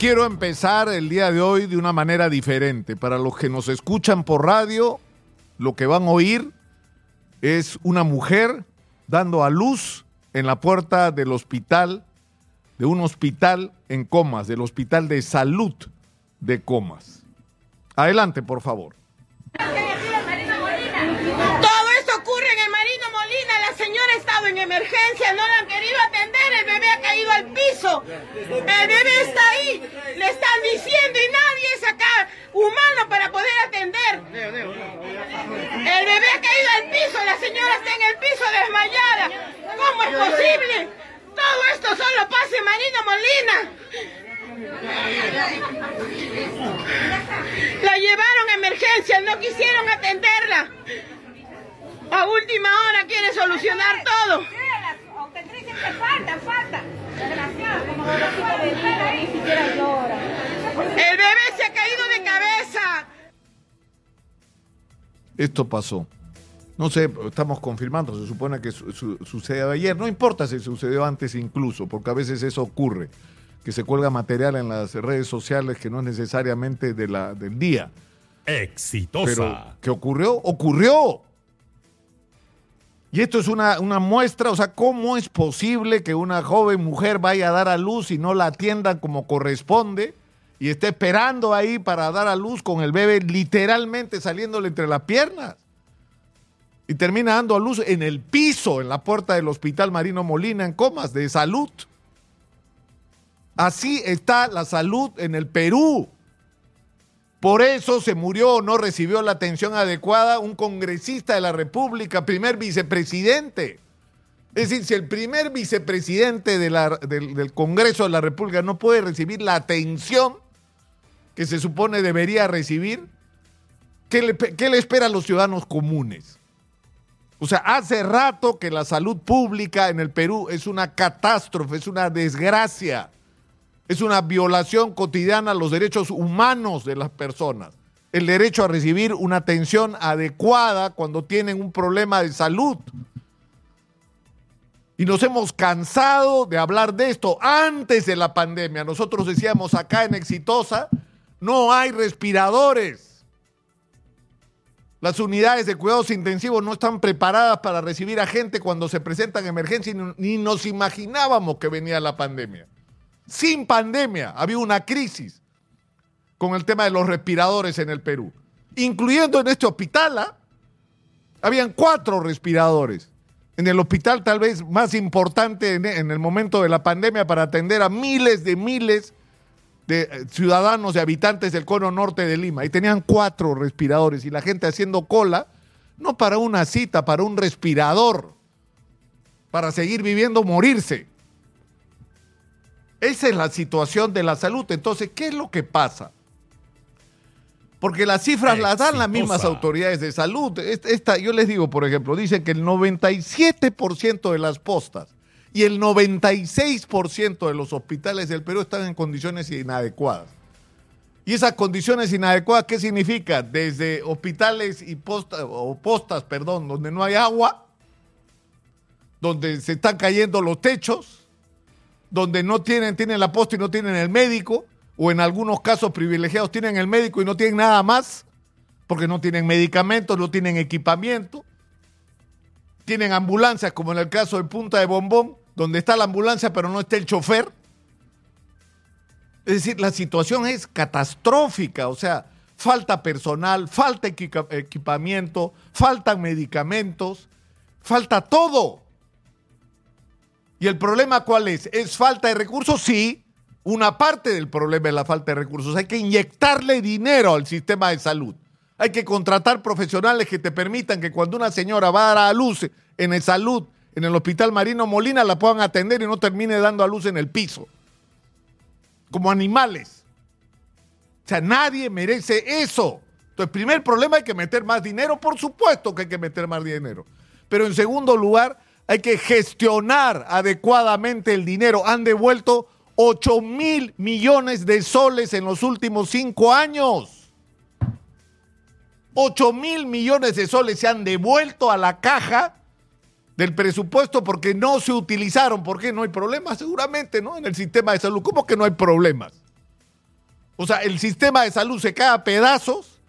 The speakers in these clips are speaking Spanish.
quiero empezar el día de hoy de una manera diferente. Para los que nos escuchan por radio, lo que van a oír es una mujer dando a luz en la puerta del hospital, de un hospital en comas, del hospital de salud de comas. Adelante, por favor. en emergencia, no la han querido atender, el bebé ha caído al piso. El bebé está ahí, le están diciendo y nadie es acá humano para poder atender. El bebé ha caído al piso, la señora está en el piso desmayada. ¿Cómo es posible? Todo esto solo pasa en Marina Molina. La llevaron a emergencia, no quisieron atenderla. A última hora quiere solucionar todo. Falta, falta. El bebé se ha caído de cabeza. Esto pasó. No sé, estamos confirmando, se supone que sucedió ayer. No importa si sucedió antes incluso, porque a veces eso ocurre, que se cuelga material en las redes sociales que no es necesariamente de la, del día. Exitosa. Pero, ¿qué ocurrió? ¡Ocurrió! Y esto es una, una, muestra, o sea, ¿cómo es posible que una joven mujer vaya a dar a luz y no la atiendan como corresponde y esté esperando ahí para dar a luz con el bebé literalmente saliéndole entre las piernas? Y termina dando a luz en el piso, en la puerta del Hospital Marino Molina, en comas de salud. Así está la salud en el Perú. Por eso se murió o no recibió la atención adecuada un congresista de la República, primer vicepresidente. Es decir, si el primer vicepresidente del, Congreso de la República no puede recibir la atención que se supone debería recibir, ¿qué le, qué le espera a los ciudadanos comunes? O sea, hace rato que la salud pública en el Perú es una catástrofe, es una desgracia. Es una violación cotidiana a los derechos humanos de las personas. El derecho a recibir una atención adecuada cuando tienen un problema de salud. Y nos hemos cansado de hablar de esto antes de la pandemia. Nosotros decíamos acá en Exitosa, no hay respiradores. Las unidades de cuidados intensivos no están preparadas para recibir a gente cuando se presentan emergencias ni nos imaginábamos que venía la pandemia sin pandemia, había una crisis con el tema de los respiradores en el Perú, incluyendo en este hospital, ¿ah? habían cuatro respiradores. En el hospital tal vez más importante en, el momento de la pandemia para atender a miles de miles de eh, ciudadanos y habitantes del cono norte de Lima. Y tenían cuatro respiradores y la gente haciendo cola, no para una cita, para un respirador, para seguir viviendo, morirse. Esa es la situación de la salud. Entonces, ¿qué es lo que pasa? Porque las cifras las dan las mismas autoridades de salud. Esta, yo les digo, por ejemplo, dicen que el 97% de las postas y el 96% de los hospitales del Perú están en condiciones inadecuadas. ¿Y esas condiciones inadecuadas qué significa? Desde hospitales y postas, o postas, perdón, donde no hay agua, donde se están cayendo los techos, donde no tienen, tienen la posta y no tienen el médico, o en algunos casos privilegiados tienen el médico y no tienen nada más, porque no tienen medicamentos, no tienen equipamiento, tienen ambulancias, como en el caso de Punta de Bombón, donde está la ambulancia pero no está el chofer. Es decir, la situación es catastrófica, o sea, falta personal, falta equipamiento, faltan medicamentos, falta todo. ¿Y el problema cuál es? ¿Es falta de recursos? Sí. Una parte del problema es la falta de recursos. Hay que inyectarle dinero al sistema de salud. Hay que contratar profesionales que te permitan que cuando una señora va a dar a luz en el salud, en el Hospital Marino Molina, la puedan atender y no termine dando a luz en el piso. Como animales. O sea, nadie merece eso. Entonces, primer problema hay que meter más dinero. Por supuesto que hay que meter más dinero. Pero en segundo lugar, hay que gestionar adecuadamente el dinero. Han devuelto 8 mil millones de soles en los últimos cinco años. 8 mil millones de soles se han devuelto a la caja del presupuesto porque no se utilizaron. ¿Por qué? No hay problemas, seguramente, ¿no? En el sistema de salud. ¿Cómo que no hay problemas? O sea, el sistema de salud se cae a pedazos,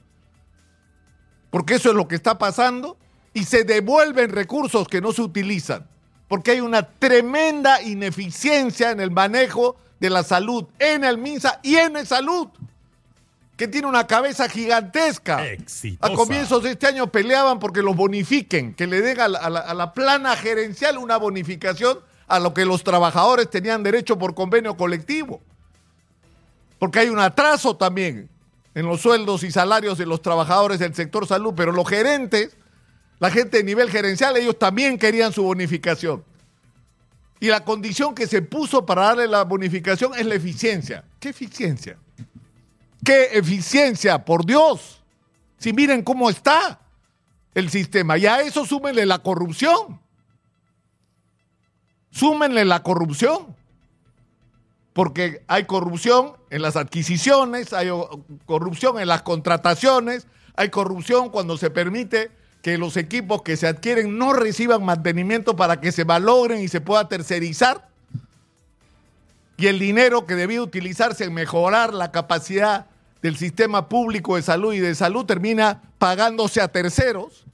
porque eso es lo que está pasando, y se devuelven recursos que no se utilizan, porque hay una tremenda ineficiencia en el manejo de la salud en el MINSA y en el salud, que tiene una cabeza gigantesca. Exitosa. A comienzos de este año peleaban porque los bonifiquen, que le den a la, a la- a la plana gerencial una bonificación a lo que los trabajadores tenían derecho por convenio colectivo. Porque hay un atraso también en los sueldos y salarios de los trabajadores del sector salud, pero los gerentes, la gente de nivel gerencial, ellos también querían su bonificación. Y la condición que se puso para darle la bonificación es la eficiencia. ¿Qué eficiencia? ¿Qué eficiencia? Por Dios. Si miren cómo está el sistema. Y a eso súmenle la corrupción. Súmenle la corrupción. Porque hay corrupción en las adquisiciones, hay corrupción en las contrataciones, hay corrupción cuando se permite que los equipos que se adquieren no reciban mantenimiento para que se valogren y se pueda tercerizar. Y el dinero que debía utilizarse en mejorar la capacidad del sistema público de salud y de salud termina pagándose a terceros.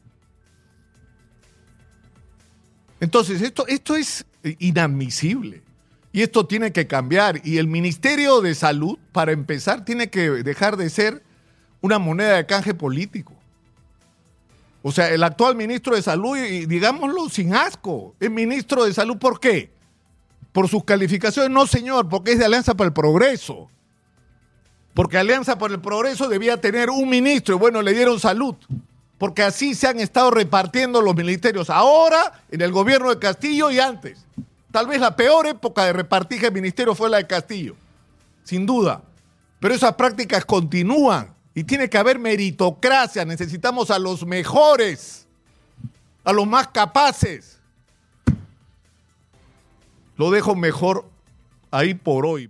Entonces, esto, esto es inadmisible. Y esto tiene que cambiar. Y el Ministerio de Salud, para empezar, tiene que dejar de ser una moneda de canje político. O sea, el actual ministro de Salud, y digámoslo sin asco, es ministro de Salud, ¿por qué? Por sus calificaciones, no señor, porque es de Alianza para el Progreso. Porque Alianza por el Progreso debía tener un ministro y bueno, le dieron salud. Porque así se han estado repartiendo los ministerios ahora, en el gobierno de Castillo y antes. Tal vez la peor época de repartir el ministerio fue la de Castillo, sin duda. Pero esas prácticas continúan y tiene que haber meritocracia. Necesitamos a los mejores, a los más capaces. Lo dejo mejor ahí por hoy.